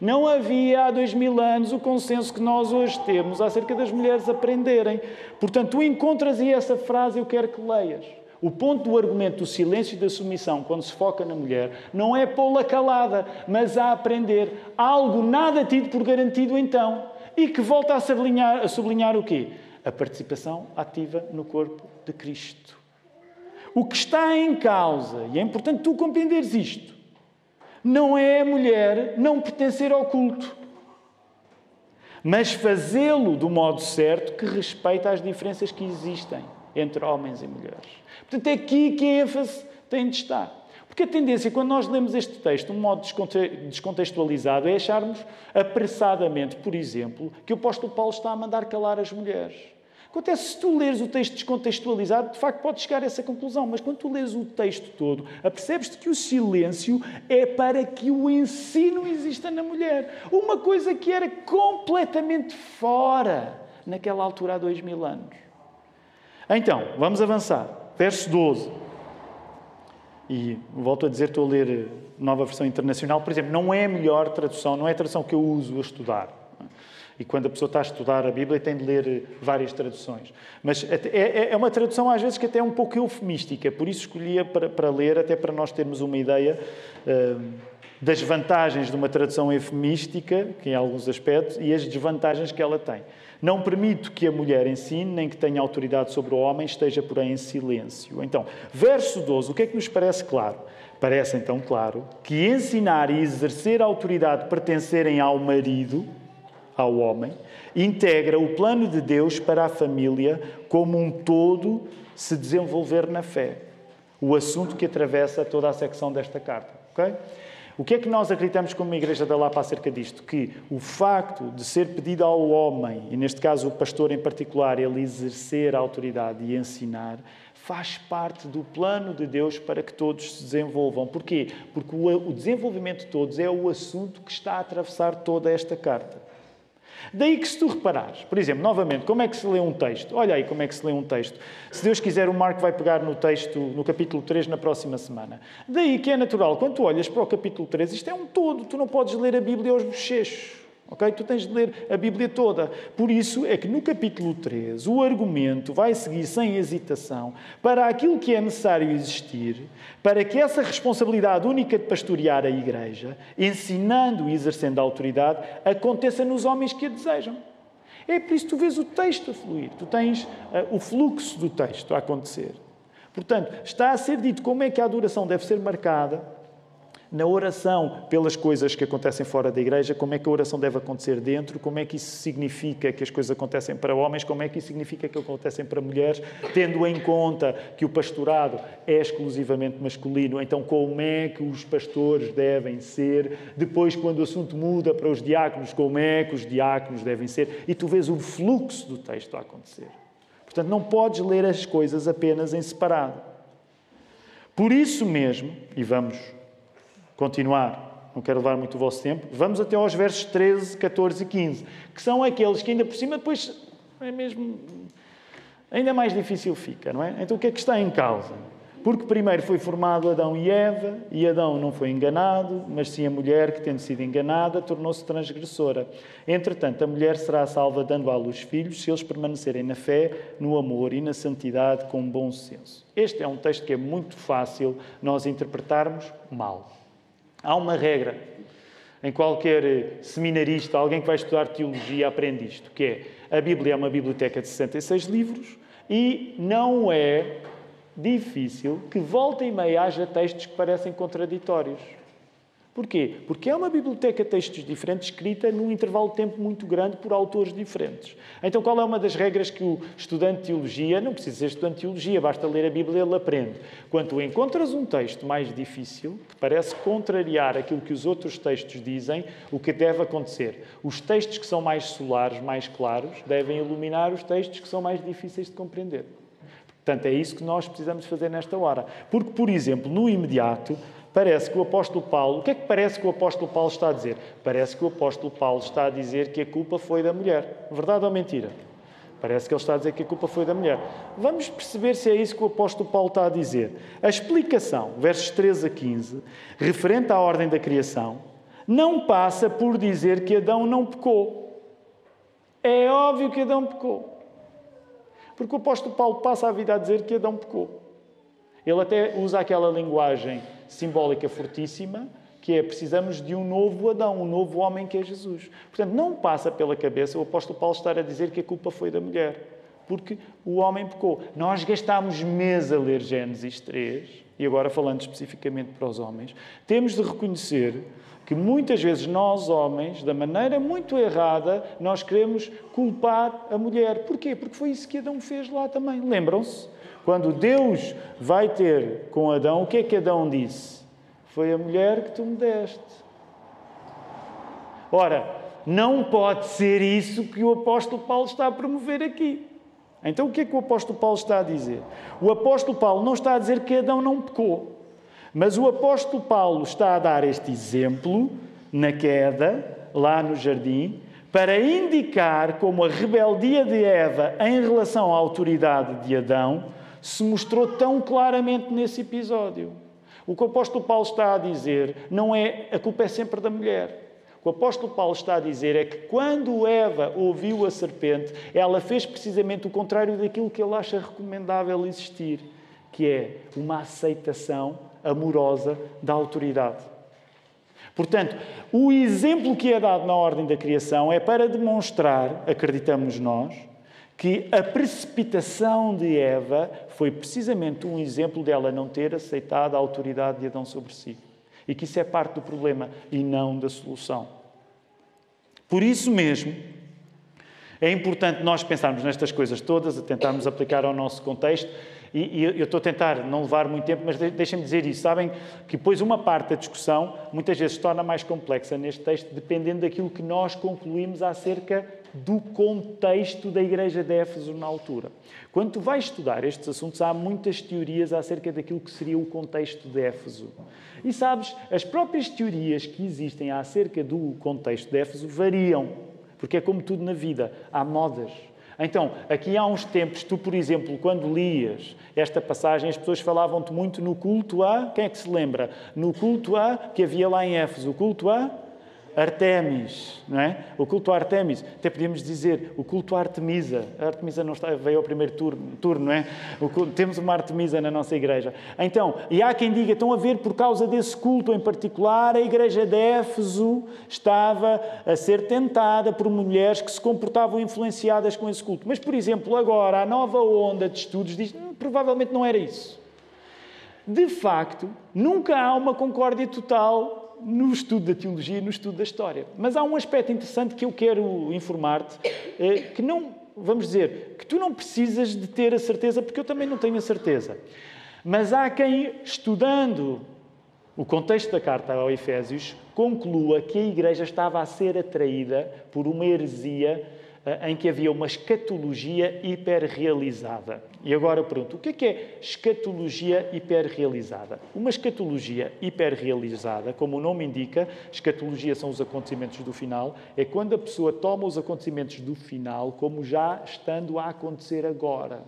Não havia há dois mil anos o consenso que nós hoje temos acerca das mulheres aprenderem. Portanto, tu encontras aí essa frase, eu quero que leias. O ponto do argumento do silêncio e da submissão, quando se foca na mulher, não é pô-la calada, mas a aprender algo nada tido por garantido então. E que volta a sublinhar, a sublinhar o quê? A participação ativa no corpo de Cristo. O que está em causa, e é importante tu compreenderes isto, não é a mulher não pertencer ao culto, mas fazê-lo do modo certo que respeita as diferenças que existem entre homens e mulheres. Portanto, é aqui que a ênfase tem de estar. Porque a tendência, quando nós lemos este texto de um modo descontextualizado, é acharmos apressadamente, por exemplo, que o apóstolo Paulo está a mandar calar as mulheres. Acontece, se tu leres o texto descontextualizado, de facto podes chegar a essa conclusão, mas quando tu lês o texto todo, apercebes-te que o silêncio é para que o ensino exista na mulher. Uma coisa que era completamente fora naquela altura há dois mil anos. Então, vamos avançar. Verso 12. E volto a dizer, estou a ler nova versão internacional, por exemplo, não é a melhor tradução, não é a tradução que eu uso a estudar. E quando a pessoa está a estudar a Bíblia, tem de ler eh, várias traduções. Mas é, é, é uma tradução, às vezes, que até é um pouco eufemística, por isso escolhia para, ler, até para nós termos uma ideia uh, das vantagens de uma tradução eufemística, que em alguns aspectos, e as desvantagens que ela tem. Não permito que a mulher ensine, nem que tenha autoridade sobre o homem, esteja, porém, em silêncio. Então, verso 12, o que é que nos parece claro? Parece então claro que ensinar e exercer autoridade pertencerem ao marido ao homem, integra o plano de Deus para a família como um todo se desenvolver na fé. O assunto que atravessa toda a secção desta carta. Okay? O que é que nós acreditamos como Igreja da Lapa acerca disto? Que o facto de ser pedido ao homem, e neste caso o pastor em particular, ele exercer a autoridade e ensinar, faz parte do plano de Deus para que todos se desenvolvam. Porquê? Porque o desenvolvimento de todos é o assunto que está a atravessar toda esta carta. Daí que se tu reparares, por exemplo, novamente, como é que se lê um texto? Olha aí como é que se lê um texto. Se Deus quiser, o Marco vai pegar no texto, no capítulo 3, na próxima semana. Daí que é natural, quando tu olhas para o capítulo 3, isto é um todo, tu não podes ler a Bíblia aos bochechos. Ok? Tu tens de ler a Bíblia toda. Por isso é que no capítulo 3 o argumento vai seguir sem hesitação para aquilo que é necessário existir, para que essa responsabilidade única de pastorear a igreja, ensinando e exercendo a autoridade, aconteça nos homens que a desejam. É por isso que tu vês o texto a fluir, tu tens uh, o fluxo do texto a acontecer. Portanto, está a ser dito como é que a adoração deve ser marcada na oração pelas coisas que acontecem fora da igreja, como é que a oração deve acontecer dentro, como é que isso significa que as coisas acontecem para homens, como é que isso significa que acontecem para mulheres, tendo em conta que o pastorado é exclusivamente masculino, então como é que os pastores devem ser, depois quando o assunto muda para os diáconos, como é que os diáconos devem ser, e tu vês o fluxo do texto a acontecer. Portanto, não podes ler as coisas apenas em separado. Por isso mesmo, e vamos continuar, não quero levar muito o vosso tempo, vamos até aos versos 13, 14 e 15, que são aqueles que ainda por cima depois é mesmo ainda mais difícil fica, não é? Então o que é que está em causa? Porque primeiro foi formado Adão e Eva, e Adão não foi enganado, mas sim a mulher que, tendo sido enganada, tornou-se transgressora. Entretanto, a mulher será salva dando à luz filhos, se eles permanecerem na fé, no amor e na santidade com bom senso. Este é um texto que é muito fácil nós interpretarmos mal. Há uma regra em qualquer seminarista, alguém que vai estudar teologia, aprende isto, que é a Bíblia é uma biblioteca de 66 livros e não é difícil que volta e meia haja textos que parecem contraditórios. Porquê? Porque é uma biblioteca de textos diferentes escrita num intervalo de tempo muito grande por autores diferentes. Então, qual é uma das regras que o estudante de teologia, não precisa ser estudante de teologia, basta ler a Bíblia, ele aprende. Quando encontras um texto mais difícil, que parece contrariar aquilo que os outros textos dizem, o que deve acontecer? Os textos que são mais solares, mais claros, devem iluminar os textos que são mais difíceis de compreender. Portanto, é isso que nós precisamos fazer nesta hora. Porque, por exemplo, no imediato, Parece que o apóstolo Paulo, o que é que parece que o apóstolo Paulo está a dizer? Parece que o apóstolo Paulo está a dizer que a culpa foi da mulher. Verdade ou mentira? Parece que ele está a dizer que a culpa foi da mulher. Vamos perceber se é isso que o apóstolo Paulo está a dizer. A explicação, versos 13 a 15, referente à ordem da criação, não passa por dizer que Adão não pecou. É óbvio que Adão pecou. Porque o apóstolo Paulo passa a vida a dizer que Adão pecou. Ele até usa aquela linguagem simbólica fortíssima, que é precisamos de um novo Adão, um novo homem que é Jesus. Portanto, não passa pela cabeça o apóstolo Paulo estar a dizer que a culpa foi da mulher, porque o homem pecou. Nós gastámos meses a ler Gênesis 3, e agora falando especificamente para os homens, temos de reconhecer que muitas vezes nós, homens, da maneira muito errada, nós queremos culpar a mulher. Porquê? Porque foi isso que Adão fez lá também. Lembram-se? Quando Deus vai ter com Adão, o que é que Adão disse? Foi a mulher que tu me deste. Ora, não pode ser isso que o apóstolo Paulo está a promover aqui. Então, o que é que o apóstolo Paulo está a dizer? O apóstolo Paulo não está a dizer que Adão não pecou, mas o apóstolo Paulo está a dar este exemplo na queda, lá no jardim, para indicar como a rebeldia de Eva em relação à autoridade de Adão se mostrou tão claramente nesse episódio. O que o apóstolo Paulo está a dizer não é a culpa é sempre da mulher. O o apóstolo Paulo está a dizer é que quando Eva ouviu a serpente, ela fez precisamente o contrário daquilo que ele acha recomendável existir, que é uma aceitação amorosa da autoridade. Portanto, o exemplo que é dado na ordem da criação é para demonstrar, acreditamos nós, que a precipitação de Eva foi precisamente um exemplo dela não ter aceitado a autoridade de Adão sobre si. E que isso é parte do problema e não da solução. Por isso mesmo, é importante nós pensarmos nestas coisas todas, a tentarmos aplicar ao nosso contexto. E, eu estou a tentar não levar muito tempo, mas deixem-me dizer isso. Sabem que depois uma parte da discussão muitas vezes se torna mais complexa neste texto, dependendo daquilo que nós concluímos acerca do contexto da igreja de Éfeso na altura. Quando tu vais estudar estes assuntos, há muitas teorias acerca daquilo que seria o contexto de Éfeso. E sabes, as próprias teorias que existem acerca do contexto de Éfeso variam, porque é como tudo na vida, há modas. Então, aqui há uns tempos, tu, por exemplo, quando lias esta passagem, as pessoas falavam-te muito no culto a. Quem é que se lembra? No culto a que havia lá em Éfeso, o culto a Artemis, não é? O culto a Artemis, até podíamos dizer o culto a Artemisa. A Artemisa não está, veio ao primeiro turno, turno não é? Culto, temos uma Artemisa na nossa igreja. Então, e há quem diga, estão a ver por causa desse culto em particular, a igreja de Éfeso estava a ser tentada por mulheres que se comportavam influenciadas com esse culto. Mas, por exemplo, agora a nova onda de estudos diz, hum, provavelmente não era isso. De facto, nunca há uma concórdia total no estudo da teologia e no estudo da história. Mas há um aspecto interessante que eu quero informar-te, eh, que não, vamos dizer, que tu não precisas de ter a certeza, porque eu também não tenho a certeza. Mas há quem, estudando o contexto da carta ao Efésios, conclua que a Igreja estava a ser atraída por uma heresia eh, em que havia uma escatologia hiperrealizada. E agora pergunto, o que é que é escatologia hiperrealizada? Uma escatologia hiperrealizada, como o nome indica, escatologia são os acontecimentos do final, é quando a pessoa toma os acontecimentos do final como já estando a acontecer agora.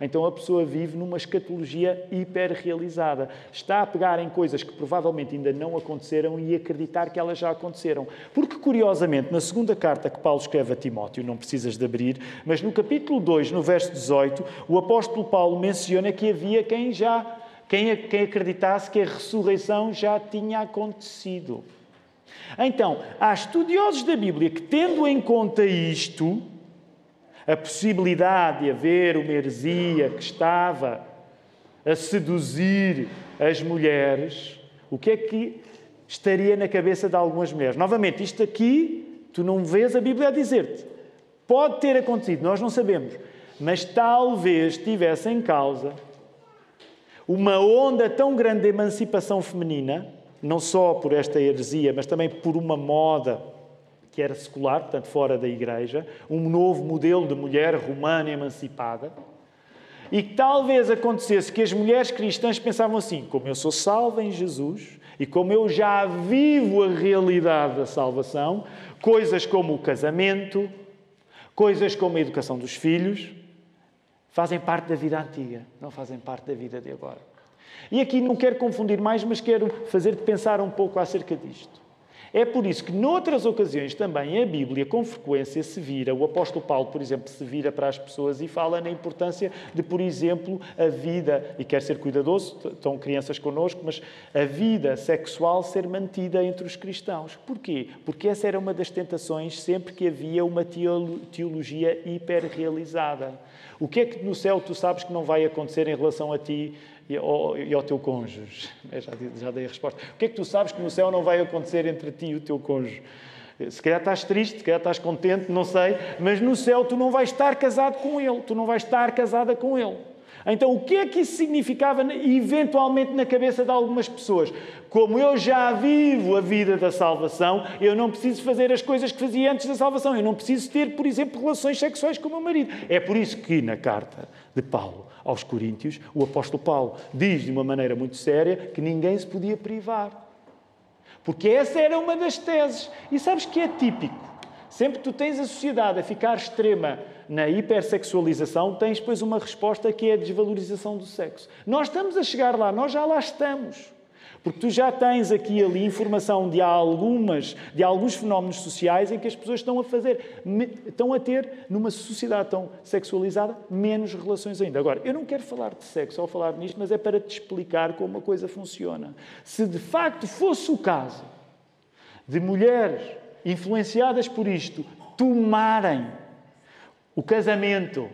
Então a pessoa vive numa escatologia hiperrealizada. Está a pegar em coisas que provavelmente ainda não aconteceram e acreditar que elas já aconteceram. Porque, curiosamente, na segunda carta que Paulo escreve a Timóteo, não precisas de abrir, mas no capítulo 2, no verso 18, o apóstolo Paulo menciona que havia quem já quem, quem acreditasse que a ressurreição já tinha acontecido. Então, há estudiosos da Bíblia que, tendo em conta isto, a possibilidade de haver uma heresia que estava a seduzir as mulheres, o que é que estaria na cabeça de algumas mulheres? Novamente, isto aqui, tu não vês a Bíblia a dizer-te. Pode ter acontecido, nós não sabemos, mas talvez tivesse em causa uma onda tão grande de emancipação feminina, não só por esta heresia, mas também por uma moda que era secular, portanto fora da igreja, um novo modelo de mulher romana emancipada, e que talvez acontecesse que as mulheres cristãs pensavam assim: como eu sou salva em Jesus e como eu já vivo a realidade da salvação, coisas como o casamento, coisas como a educação dos filhos, fazem parte da vida antiga, não fazem parte da vida de agora. E aqui não quero confundir mais, mas quero fazer-te pensar um pouco acerca disto. É por isso que, noutras ocasiões também, a Bíblia, com frequência, se vira, o apóstolo Paulo, por exemplo, se vira para as pessoas e fala na importância de, por exemplo, a vida, e quer ser cuidadoso, estão crianças connosco, mas a vida sexual ser mantida entre os cristãos. Porquê? Porque essa era uma das tentações sempre que havia uma teologia hiperrealizada. O que é que no céu tu sabes que não vai acontecer em relação a ti e ao, e ao teu cônjuge. Já, já dei a resposta. O que é que tu sabes que no céu não vai acontecer entre ti e o teu cônjuge? Se calhar estás triste, se calhar estás contente, não sei, mas no céu tu não vais estar casado com ele, tu não vais estar casada com ele. Então, o que é que isso significava eventualmente na cabeça de algumas pessoas? Como eu já vivo a vida da salvação, eu não preciso fazer as coisas que fazia antes da salvação. Eu não preciso ter, por exemplo, relações sexuais com o meu marido. É por isso que na carta de Paulo aos Coríntios, o apóstolo Paulo diz de uma maneira muito séria que ninguém se podia privar. Porque essa era uma das teses. E sabes que é típico. Sempre que tu tens a sociedade a ficar extrema na hipersexualização, tens depois uma resposta que é a desvalorização do sexo. Nós estamos a chegar lá, nós já lá estamos. Porque tu já tens aqui ali informação de algumas, de alguns fenómenos sociais em que as pessoas estão a fazer, estão a ter, numa sociedade tão sexualizada, menos relações ainda. Agora, eu não quero falar de sexo ao falar nisto, mas é para te explicar como a coisa funciona. Se de facto fosse o caso de mulheres influenciadas por isto tomarem o casamento,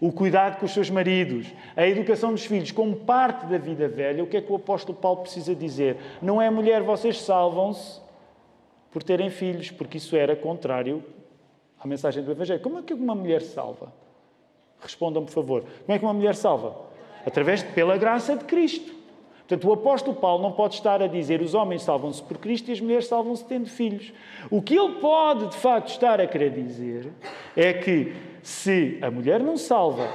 o cuidado com os seus maridos, a educação dos filhos como parte da vida velha, o que é que o apóstolo Paulo precisa dizer? Não é mulher, vocês salvam-se por terem filhos, porque isso era contrário à mensagem do Evangelho. Como é que uma mulher salva? Respondam, por favor. Como é que uma mulher salva? Através de, pela graça de Cristo. Portanto, o apóstolo Paulo não pode estar a dizer os homens salvam-se por Cristo e as mulheres salvam-se tendo filhos. O que ele pode, de facto, estar a querer dizer é que se a mulher não salva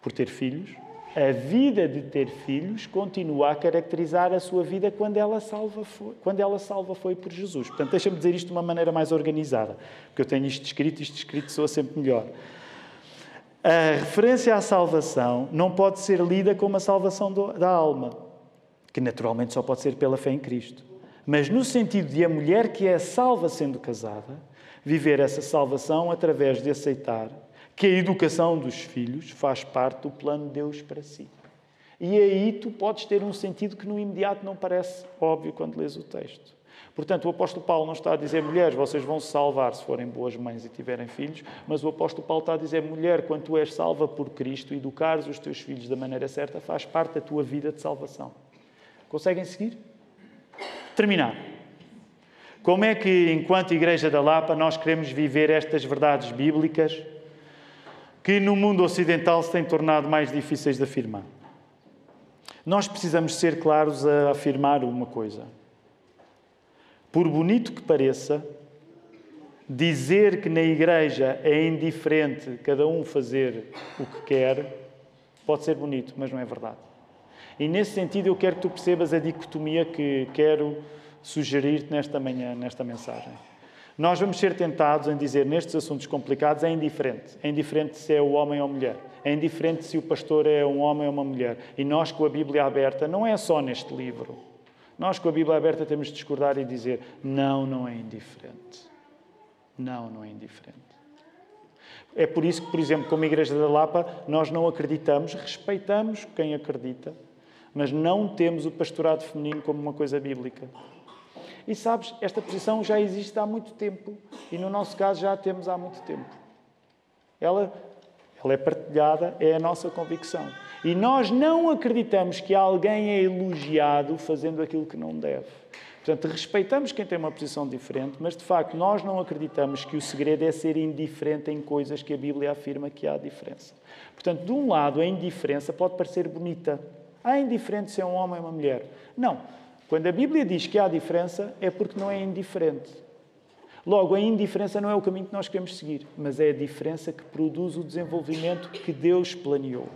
por ter filhos, a vida de ter filhos continua a caracterizar a sua vida quando ela salva foi, quando ela salva foi por Jesus. Portanto, deixa-me dizer isto de uma maneira mais organizada, porque eu tenho isto escrito e isto escrito soa sempre melhor. A referência à salvação não pode ser lida como a salvação da alma, que naturalmente só pode ser pela fé em Cristo. Mas no sentido de a mulher que é salva sendo casada, viver essa salvação através de aceitar que a educação dos filhos faz parte do plano de Deus para si. E aí tu podes ter um sentido que no imediato não parece óbvio quando lês o texto. Portanto, o apóstolo Paulo não está a dizer, mulheres, vocês vão se salvar se forem boas mães e tiverem filhos, mas o apóstolo Paulo está a dizer, mulher, quando tu és salva por Cristo, educares os teus filhos da maneira certa, faz parte da tua vida de salvação. Conseguem seguir? Terminar. Como é que, enquanto Igreja da Lapa, nós queremos viver estas verdades bíblicas que no mundo ocidental se têm tornado mais difíceis de afirmar? Nós precisamos ser claros a afirmar uma coisa por bonito que pareça, dizer que na igreja é indiferente cada um fazer o que quer, pode ser bonito, mas não é verdade. E nesse sentido eu quero que tu percebas a dicotomia que quero sugerir-te nesta manhã, nesta mensagem. Nós vamos ser tentados em dizer nestes assuntos complicados é indiferente. É indiferente se é o homem ou a mulher. É indiferente se o pastor é um homem ou uma mulher. E nós, com a Bíblia aberta, não é só neste livro. Nós, com a Bíblia aberta, temos de discordar e dizer: não, não é indiferente. Não, não é indiferente. É por isso que, por exemplo, como Igreja da Lapa, nós não acreditamos, respeitamos quem acredita, mas não temos o pastorado feminino como uma coisa bíblica. E sabes, esta posição já existe há muito tempo e no nosso caso já a temos há muito tempo. Ela, ela é partilhada, é a nossa convicção. E nós não acreditamos que alguém é elogiado fazendo aquilo que não deve. Portanto, respeitamos quem tem uma posição diferente, mas de facto nós não acreditamos que o segredo é ser indiferente em coisas que a Bíblia afirma que há diferença. Portanto, de um lado, a indiferença pode parecer bonita. Há indiferente se é um homem ou uma mulher. Não. Quando a Bíblia diz que há diferença, é porque não é indiferente. Logo, a indiferença não é o caminho que nós queremos seguir, mas é a diferença que produz o desenvolvimento que Deus planeou.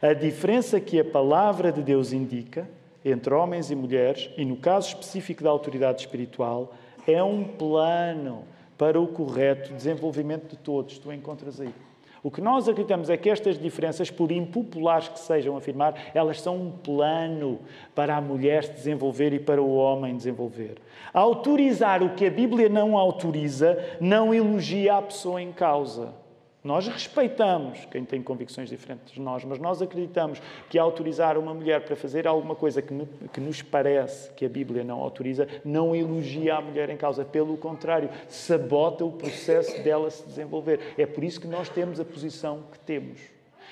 A diferença que a palavra de Deus indica entre homens e mulheres, e no caso específico da autoridade espiritual, é um plano para o correto desenvolvimento de todos. Tu encontras aí. O que nós acreditamos é que estas diferenças, por impopulares que sejam afirmar, elas são um plano para a mulher se desenvolver e para o homem desenvolver. Autorizar o que a Bíblia não autoriza não elogia a pessoa em causa. Nós respeitamos quem tem convicções diferentes de nós, mas nós acreditamos que autorizar uma mulher para fazer alguma coisa que, que nos parece que a Bíblia não autoriza, não elogia a mulher em causa. Pelo contrário, sabota o processo dela se desenvolver. É por isso que nós temos a posição que temos.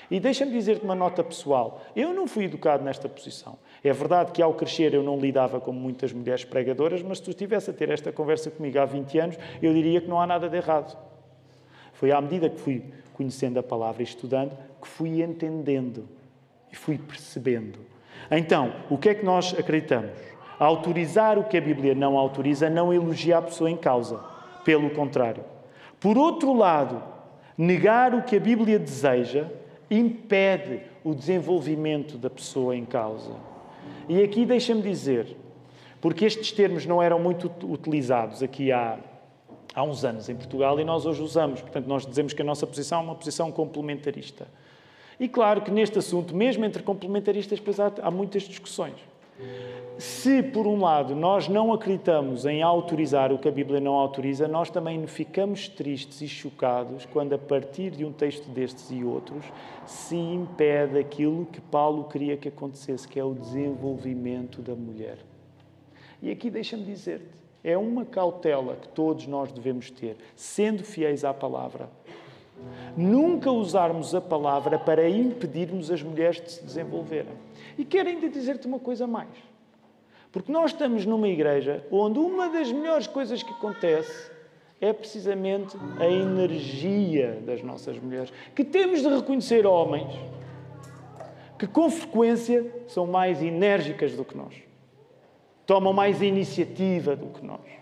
E deixa-me dizer-te uma nota pessoal. Eu não fui educado nesta posição. É verdade que ao crescer eu não lidava como muitas mulheres pregadoras, mas se tu estivesse a ter esta conversa comigo há 20 anos, eu diria que não há nada de errado. Foi à medida que fui conhecendo a palavra e estudando que fui entendendo e fui percebendo. Então, o que é que nós acreditamos? Autorizar o que a Bíblia não autoriza não elogia a pessoa em causa. Pelo contrário. Por outro lado, negar o que a Bíblia deseja impede o desenvolvimento da pessoa em causa. E aqui deixa-me dizer, porque estes termos não eram muito utilizados aqui há há uns anos em Portugal e nós hoje usamos. Portanto, nós dizemos que a nossa posição é uma posição complementarista. E claro que neste assunto, mesmo entre complementaristas, depois há, há muitas discussões. Se, por um lado, nós não acreditamos em autorizar o que a Bíblia não autoriza, nós também ficamos tristes e chocados quando, a partir de um texto destes e outros, se impede aquilo que Paulo queria que acontecesse, que é o desenvolvimento da mulher. E aqui deixa-me dizer-te, é uma cautela que todos nós devemos ter, sendo fiéis à palavra. Nunca usarmos a palavra para impedirmos as mulheres de se desenvolverem. E quero ainda dizer-te uma coisa mais. Porque nós estamos numa igreja onde uma das melhores coisas que acontece é precisamente a energia das nossas mulheres. Que temos de reconhecer homens que com frequência são mais enérgicas do que nós tomam mais iniciativa do que nós.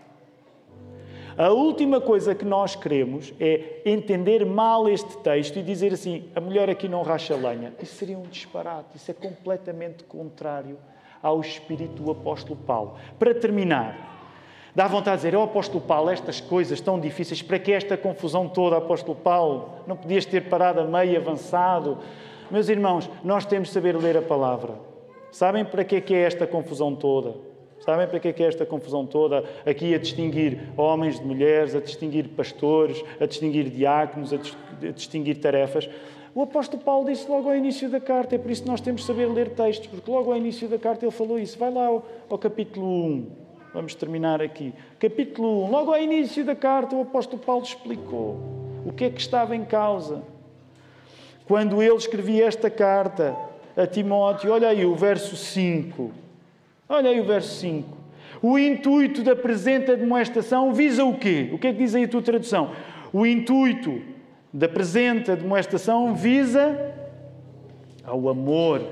A última coisa que nós queremos é entender mal este texto e dizer assim: a mulher aqui não racha lenha. Isso seria um disparate, isso é completamente contrário ao espírito do apóstolo Paulo. Para terminar, dá vontade de dizer: Ó oh, apóstolo Paulo, estas coisas tão difíceis, para que esta confusão toda, apóstolo Paulo? Não podias ter parado a meio avançado? Meus irmãos, nós temos de saber ler a palavra. Sabem para que é, que é esta confusão toda? Sabem para que é, que é esta confusão toda? Aqui a distinguir homens de mulheres, a distinguir pastores, a distinguir diáconos, a, distinguir tarefas. O apóstolo Paulo disse logo ao início da carta, é por isso que nós temos de saber ler textos, porque logo ao início da carta ele falou isso. Vai lá ao, ao capítulo 1, vamos terminar aqui. Capítulo 1, logo ao início da carta, o apóstolo Paulo explicou o que é que estava em causa. Quando ele escrevia esta carta a Timóteo, olha aí o verso 5. Olha aí o verso 5. O intuito da presente admoestação visa o quê? O que é que diz aí a tua tradução? O intuito da presente admoestação visa ao amor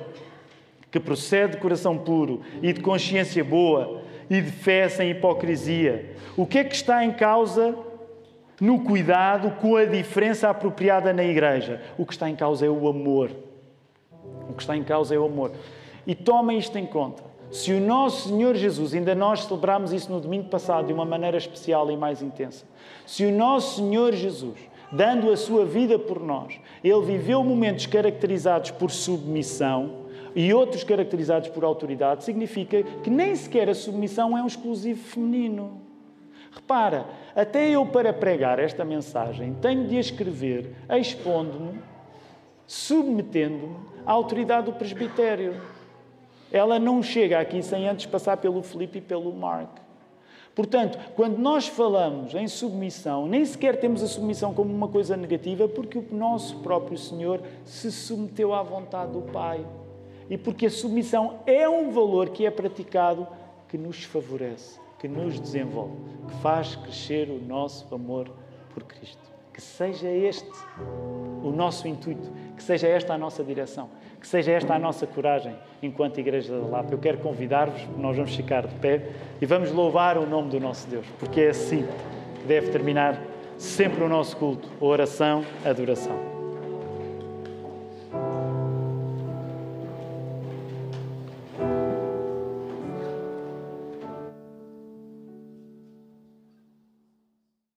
que procede de coração puro e de consciência boa e de fé sem hipocrisia. O que é que está em causa no cuidado com a diferença apropriada na igreja? O que está em causa é o amor. O que está em causa é o amor. E tomem isto em conta. Se o nosso Senhor Jesus, ainda nós celebramos isso no domingo passado de uma maneira especial e mais intensa, se o nosso Senhor Jesus, dando a sua vida por nós, ele viveu momentos caracterizados por submissão e outros caracterizados por autoridade, significa que nem sequer a submissão é um exclusivo feminino. Repara, até eu para pregar esta mensagem tenho de escrever expondo-me, submetendo-me à autoridade do presbitério. Ela não chega aqui sem antes passar pelo Felipe e pelo Mark. Portanto, quando nós falamos em submissão, nem sequer temos a submissão como uma coisa negativa, porque o nosso próprio Senhor se submeteu à vontade do Pai. E porque a submissão é um valor que é praticado que nos favorece, que nos desenvolve, que faz crescer o nosso amor por Cristo. Que seja este o nosso intuito, que seja esta a nossa direção, que seja esta a nossa coragem enquanto Igreja da Lapa. Eu quero convidar-vos, nós vamos ficar de pé e vamos louvar o nome do nosso Deus, porque é assim que deve terminar sempre o nosso culto, a oração, a adoração.